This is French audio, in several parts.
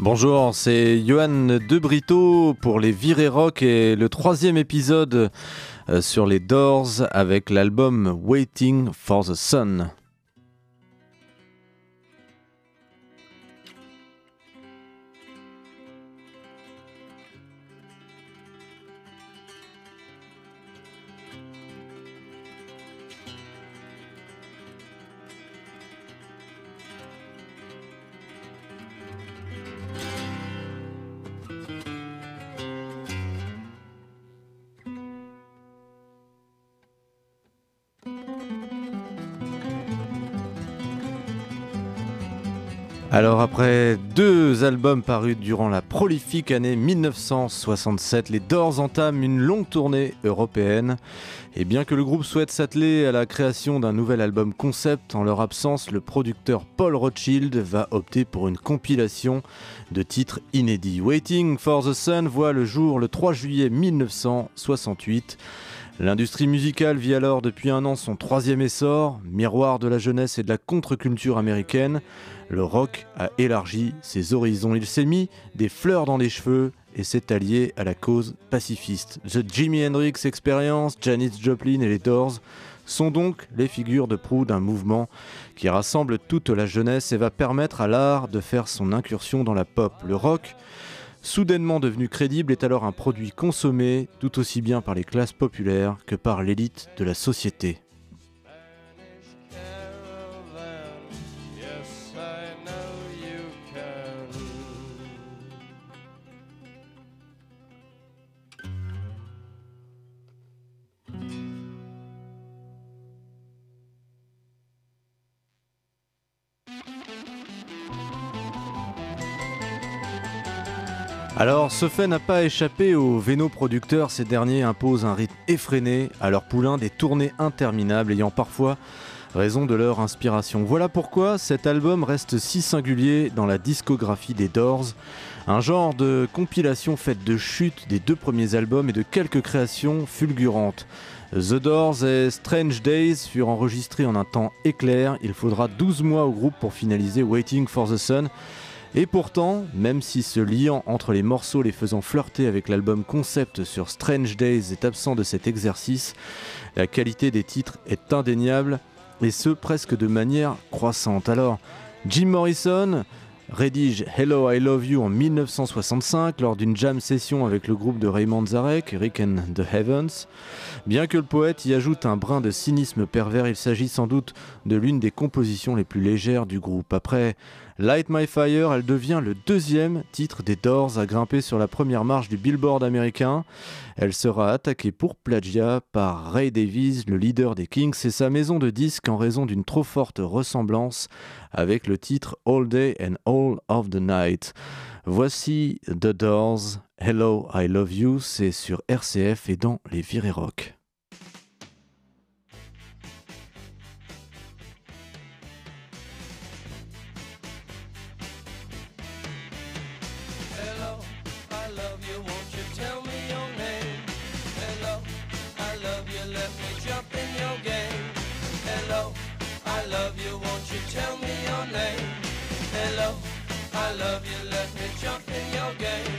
Bonjour, c'est Johan De Brito pour les Virés Rock et le troisième épisode euh, sur les Doors avec l'album Waiting for the Sun. Alors après deux albums parus durant la prolifique année 1967, les Doors entament une longue tournée européenne. Et bien que le groupe souhaite s'atteler à la création d'un nouvel album concept, en leur absence, le producteur Paul Rothschild va opter pour une compilation de titres inédits. Waiting for the Sun voit le jour le 3 juillet 1968. L'industrie musicale vit alors depuis un an son troisième essor, miroir de la jeunesse et de la contre-culture américaine. Le rock a élargi ses horizons. Il s'est mis des fleurs dans les cheveux et s'est allié à la cause pacifiste. The Jimi Hendrix Experience, Janis Joplin et les Doors sont donc les figures de proue d'un mouvement qui rassemble toute la jeunesse et va permettre à l'art de faire son incursion dans la pop. Le rock soudainement devenu crédible, est alors un produit consommé tout aussi bien par les classes populaires que par l'élite de la société. Alors, ce fait n'a pas échappé aux vénoproducteurs. Ces derniers imposent un rythme effréné à leurs poulains, des tournées interminables ayant parfois raison de leur inspiration. Voilà pourquoi cet album reste si singulier dans la discographie des Doors. Un genre de compilation faite de chutes des deux premiers albums et de quelques créations fulgurantes. The Doors et Strange Days furent enregistrés en un temps éclair. Il faudra 12 mois au groupe pour finaliser Waiting for the Sun. Et pourtant, même si ce lien entre les morceaux les faisant flirter avec l'album concept sur Strange Days est absent de cet exercice, la qualité des titres est indéniable, et ce presque de manière croissante. Alors, Jim Morrison rédige Hello I Love You en 1965 lors d'une jam session avec le groupe de Raymond Zarek, Rick and the Heavens. Bien que le poète y ajoute un brin de cynisme pervers, il s'agit sans doute de l'une des compositions les plus légères du groupe. Après Light My Fire, elle devient le deuxième titre des Doors à grimper sur la première marche du Billboard américain. Elle sera attaquée pour plagiat par Ray Davies, le leader des Kings, et sa maison de disques en raison d'une trop forte ressemblance avec le titre All Day and All of the Night. Voici The Doors, Hello I Love You, c'est sur RCF et dans les Virées Rock. tell me your name. Hello, I love you, let me jump in your game.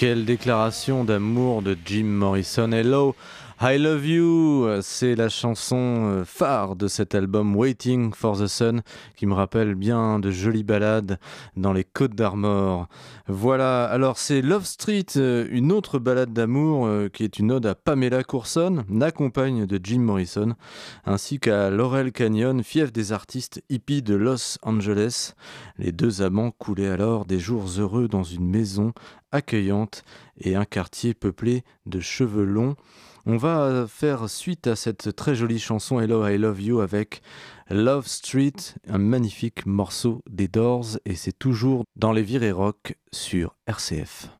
Quelle déclaration d'amour de Jim Morrison? Hello, I Love You, c'est la chanson euh, phare de cet album Waiting for the Sun qui me rappelle bien de jolies balades dans les Côtes d'Armor. Voilà, alors c'est Love Street, euh, une autre balade d'amour euh, qui est une ode à Pamela Courson, la compagne de Jim Morrison, ainsi qu'à Laurel Canyon, fief des artistes hippies de Los Angeles. Les deux amants coulaient alors des jours heureux dans une maison accueillante et un quartier peuplé de cheveux longs. On va faire suite à cette très jolie chanson Hello I Love You avec Love Street, un magnifique morceau des Doors et c'est toujours dans les virées rock sur RCF.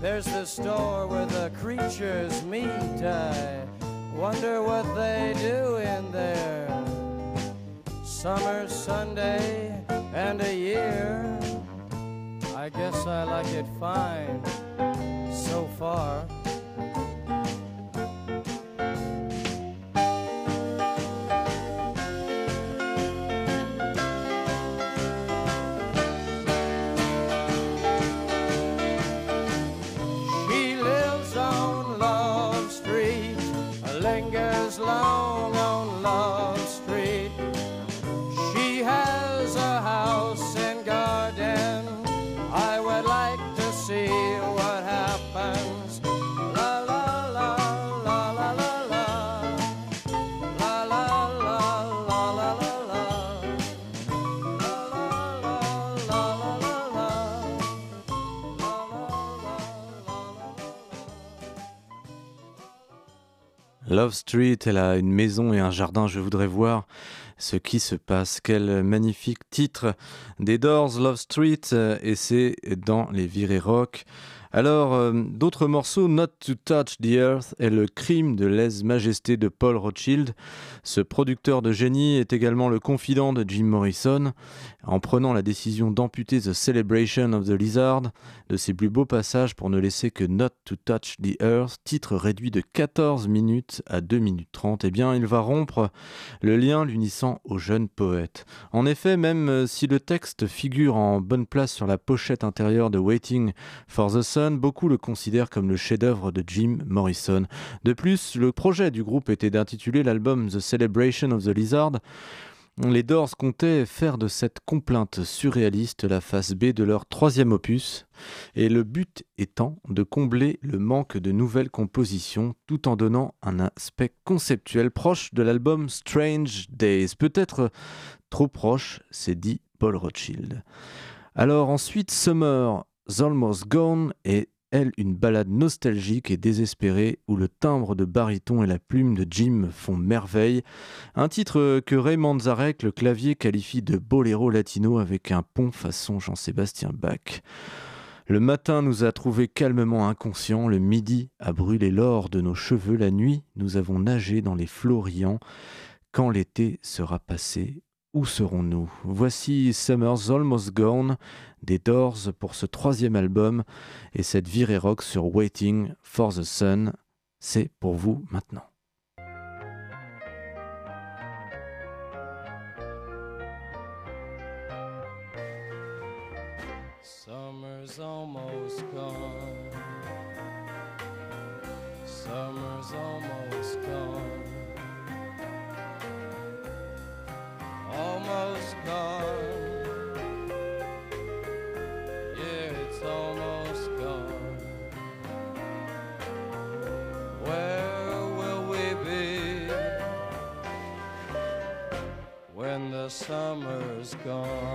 There's the store where the creatures meet. I wonder what they do in there. Summer, Sunday, Street, elle a une maison et un jardin, je voudrais voir ce qui se passe. Quel magnifique titre des Doors, Love Street, et c'est dans les virées rock. Alors, euh, d'autres morceaux, Not to Touch the Earth est le crime de lèse-majesté de Paul Rothschild. Ce producteur de génie est également le confident de Jim Morrison. En prenant la décision d'amputer The Celebration of the Lizard de ses plus beaux passages pour ne laisser que Not to Touch the Earth, titre réduit de 14 minutes à 2 minutes 30, eh bien, il va rompre le lien l'unissant au jeune poète. En effet, même si le texte figure en bonne place sur la pochette intérieure de Waiting for the Sun, beaucoup le considèrent comme le chef-d'œuvre de Jim Morrison. De plus, le projet du groupe était d'intituler l'album The Celebration of the Lizard. Les Doors comptaient faire de cette complainte surréaliste la face B de leur troisième opus, et le but étant de combler le manque de nouvelles compositions tout en donnant un aspect conceptuel proche de l'album Strange Days. Peut-être trop proche, s'est dit Paul Rothschild. Alors ensuite, Summer Almost Gone est elle une ballade nostalgique et désespérée où le timbre de baryton et la plume de Jim font merveille. Un titre que Raymond Zarek, le clavier, qualifie de boléro latino avec un pont façon Jean-Sébastien Bach. Le matin nous a trouvés calmement inconscients, le midi a brûlé l'or de nos cheveux, la nuit nous avons nagé dans les flots riants. Quand l'été sera passé, où serons-nous? Voici Summer's Almost Gone des Doors pour ce troisième album et cette virée rock sur Waiting for the Sun. C'est pour vous maintenant. Gone?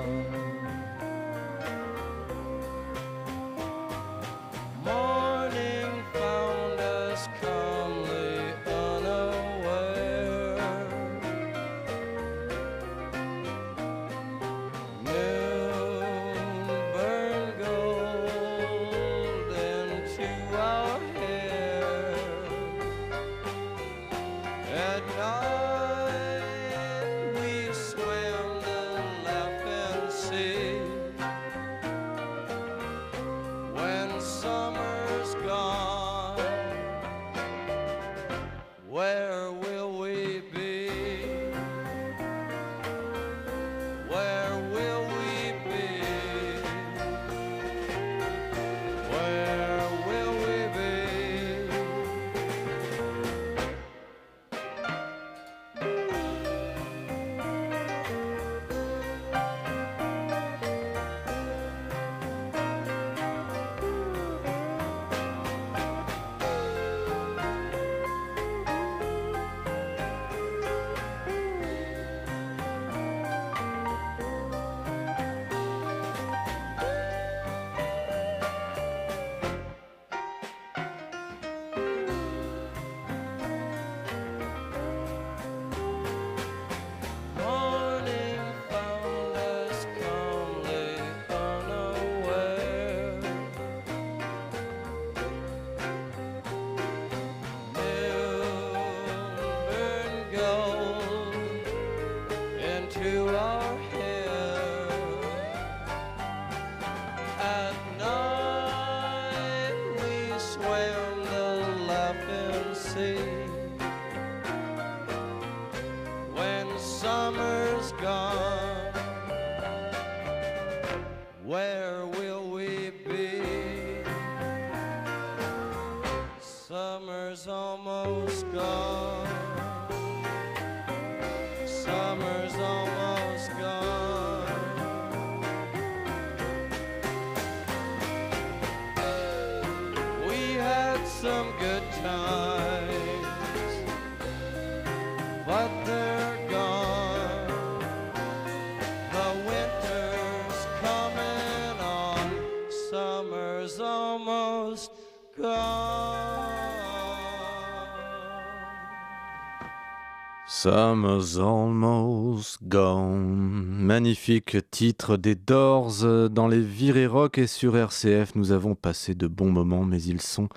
Summer's almost gone. Magnifique titre des Doors euh, dans les virées rock et sur RCF. Nous avons passé de bons moments, mais ils sont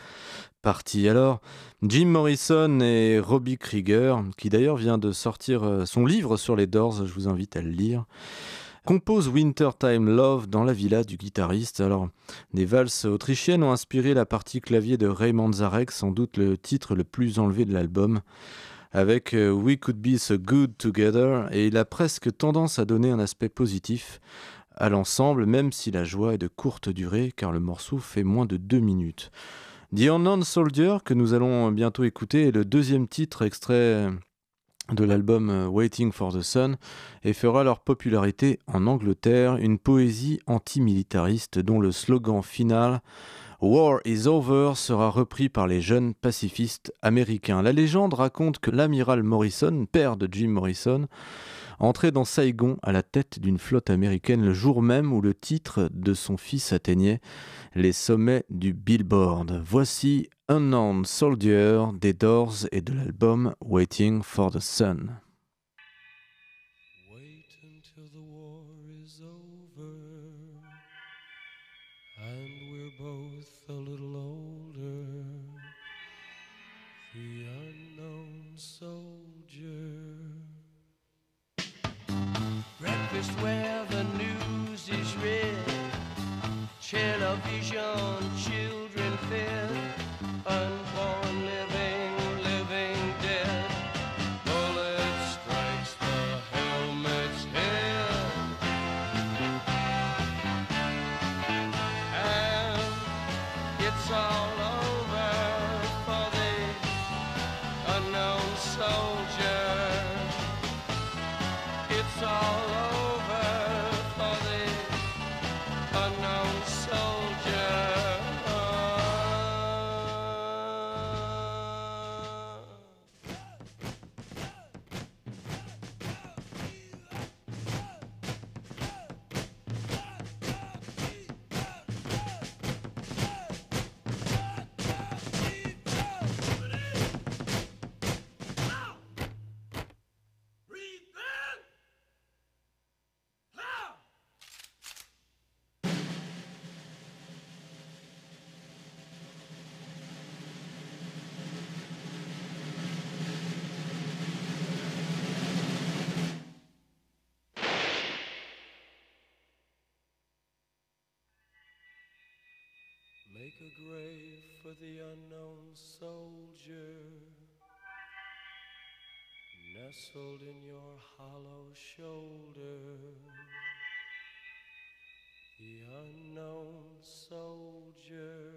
partis. Alors, Jim Morrison et Robbie Krieger, qui d'ailleurs vient de sortir euh, son livre sur les Doors, je vous invite à le lire, compose Wintertime Love dans la villa du guitariste. Alors, des valses autrichiennes ont inspiré la partie clavier de Raymond Zarek, sans doute le titre le plus enlevé de l'album avec euh, We Could Be So Good Together, et il a presque tendance à donner un aspect positif à l'ensemble, même si la joie est de courte durée, car le morceau fait moins de deux minutes. The Unknown Soldier, que nous allons bientôt écouter, est le deuxième titre extrait de l'album euh, Waiting for the Sun et fera leur popularité en Angleterre, une poésie antimilitariste dont le slogan final War is over sera repris par les jeunes pacifistes américains. La légende raconte que l'amiral Morrison, père de Jim Morrison, entrait dans Saigon à la tête d'une flotte américaine le jour même où le titre de son fils atteignait les sommets du Billboard. Voici Unknown Soldier des Doors et de l'album Waiting for the Sun. well. Make a grave for the unknown soldier, nestled in your hollow shoulder. The unknown soldier.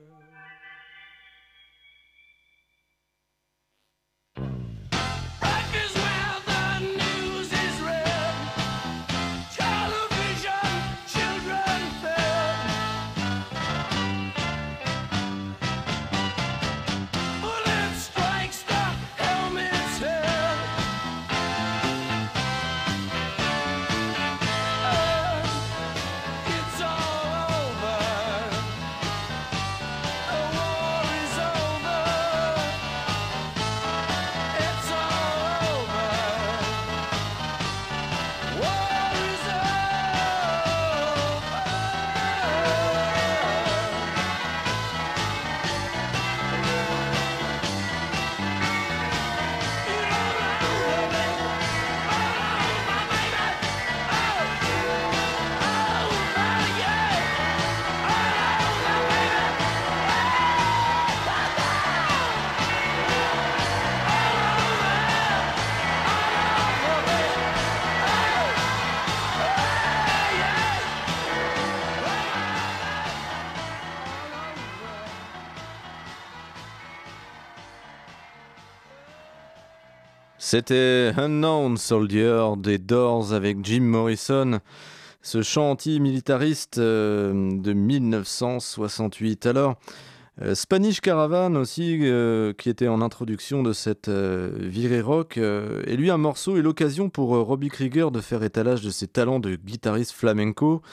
C'était Unknown Soldier des Doors avec Jim Morrison, ce chant anti-militariste euh, de 1968. Alors, euh, Spanish Caravan aussi, euh, qui était en introduction de cette virée rock, est lui un morceau et l'occasion pour Robbie Krieger de faire étalage de ses talents de guitariste flamenco,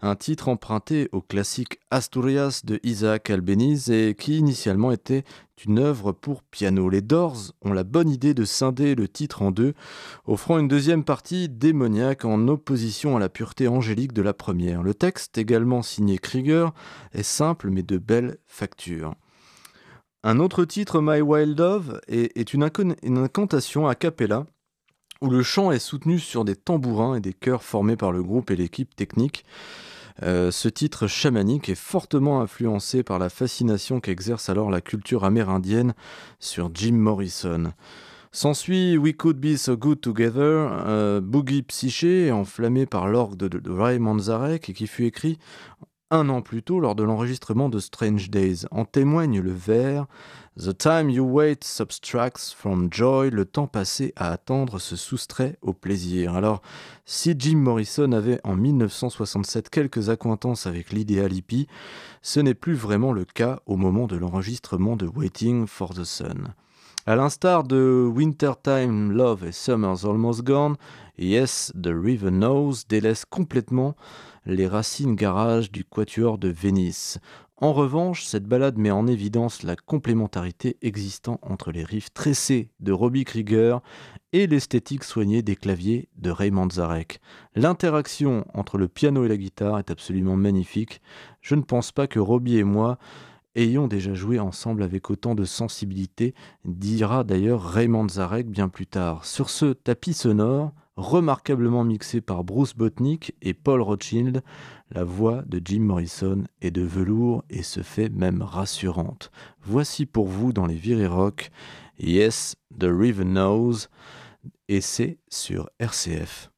un titre emprunté au classique Asturias de Isaac Albeniz et qui initialement était une œuvre pour piano. Les Doors ont la bonne idée de scinder le titre en deux, offrant une deuxième partie démoniaque en opposition à la pureté angélique de la première. Le texte, également signé Krieger, est simple mais de belle facture. Un autre titre, My Wild Dove, est, une, une incantation a cappella où le chant est soutenu sur des tambourins et des chœurs formés par le groupe et l'équipe technique. Euh, ce titre chamanique est fortement influencé par la fascination qu'exerce alors la culture amérindienne sur Jim Morrison. S'ensuit We Could Be So Good Together, euh, boogie psyché enflammé par l'orgue de, de Ray Manzarek et qui fut écrit un an plus tôt lors de l'enregistrement de Strange Days. En témoigne le vers The time you wait subtracts from joy, le temps passé à attendre se soustrait au plaisir. Alors, si Jim Morrison avait en 1967 quelques accointances avec l'idéal hippie, ce n'est plus vraiment le cas au moment de l'enregistrement de Waiting for the Sun. À l'instar de Wintertime Love et Summer's Almost Gone, Yes, The River Knows délaisse complètement les racines garage du quatuor de Venise. En revanche, cette balade met en évidence la complémentarité existant entre les riffs tressés de Robbie Krieger et l'esthétique soignée des claviers de Ray Manzarek. L'interaction entre le piano et la guitare est absolument magnifique. Je ne pense pas que Robbie et moi ayons déjà joué ensemble avec autant de sensibilité, dira d'ailleurs Raymond Zarek bien plus tard. Sur ce tapis sonore, remarquablement mixé par Bruce Botnick et Paul Rothschild, la voix de Jim Morrison est de velours et se fait même rassurante. Voici pour vous dans les virées rock Yes, The River Knows et sur RCF.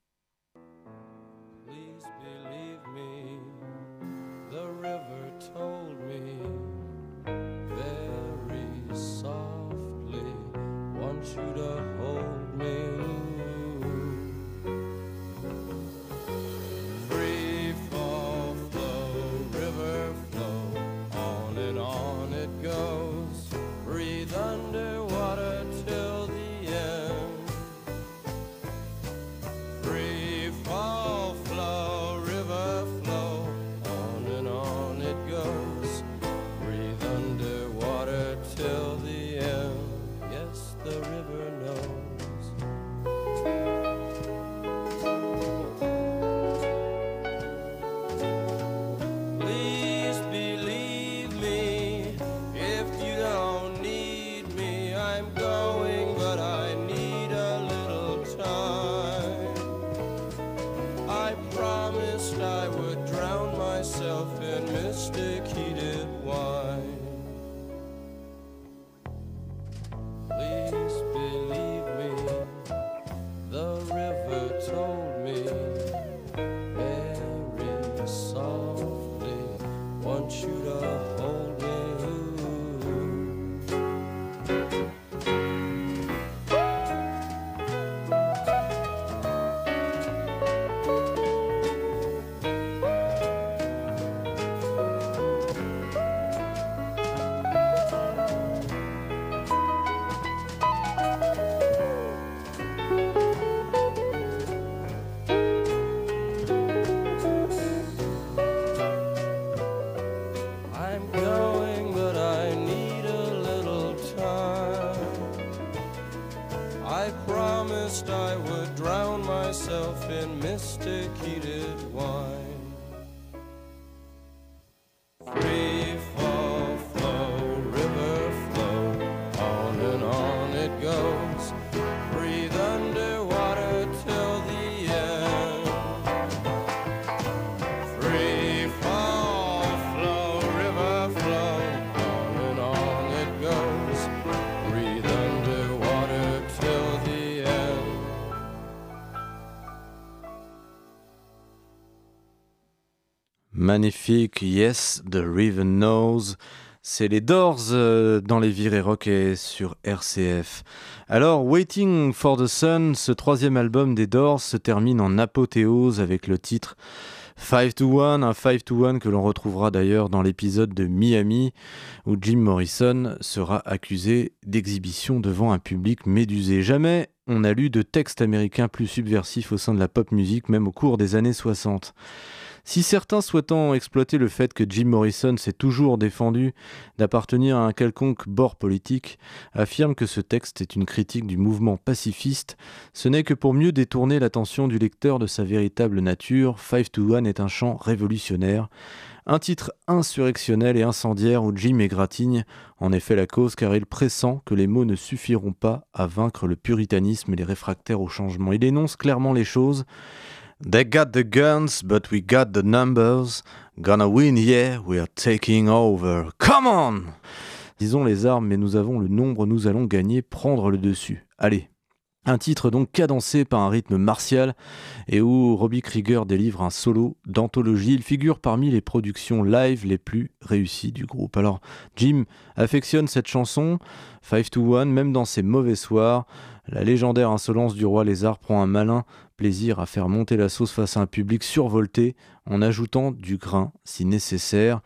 Magnifique, Yes, The River Knows. C'est les Doors euh, dans les virées rock et sur RCF. Alors, Waiting for the Sun, ce troisième album des Doors se termine en apothéose avec le titre 5 to 1, un 5 to 1 que l'on retrouvera d'ailleurs dans l'épisode de Miami où Jim Morrison sera accusé d'exhibition devant un public médusé. Jamais on n'a lu de texte américain plus subversif au sein de la pop music, même au cours des années 60. Si certains souhaitant exploiter le fait que Jim Morrison s'est toujours défendu d'appartenir à un quelconque bord politique affirment que ce texte est une critique du mouvement pacifiste, ce n'est que pour mieux détourner l'attention du lecteur de sa véritable nature. Five to One est un chant révolutionnaire, un titre insurrectionnel et incendiaire où Jim égratigne en effet la cause car il pressent que les mots ne suffiront pas à vaincre le puritanisme et les réfractaires au changement. Il énonce clairement les choses They got the guns, but we got the numbers. Gonna win, yeah, we are taking over. Come on! Disons les armes, mais nous avons le nombre, nous allons gagner, prendre le dessus. Allez. Un titre donc cadencé par un rythme martial et où Robbie Krieger délivre un solo d'anthologie. Il figure parmi les productions live les plus réussies du groupe. Alors, Jim affectionne cette chanson, 5 to 1, même dans ses mauvais soirs. La légendaire insolence du roi lézard prend un malin plaisir à faire monter la sauce face à un public survolté en ajoutant du grain si nécessaire.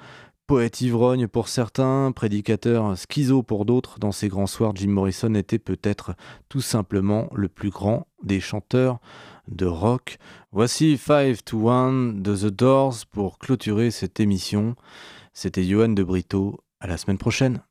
Poète ivrogne pour certains, prédicateur schizo pour d'autres, dans ces grands soirs, Jim Morrison était peut-être tout simplement le plus grand des chanteurs de rock. Voici 5 to 1 de The Doors pour clôturer cette émission. C'était Johan de Brito. À la semaine prochaine.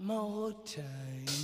more time.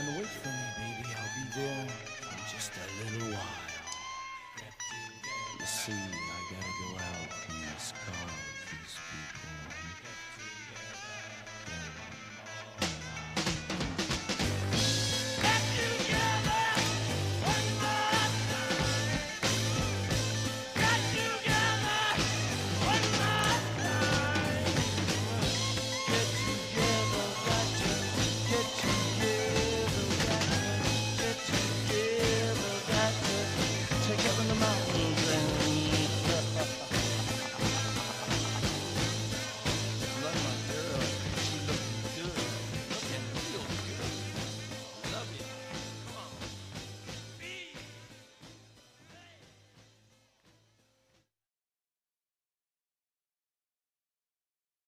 and wait for me, baby. I'll be there in just a little while. You see, I gotta go out in this car.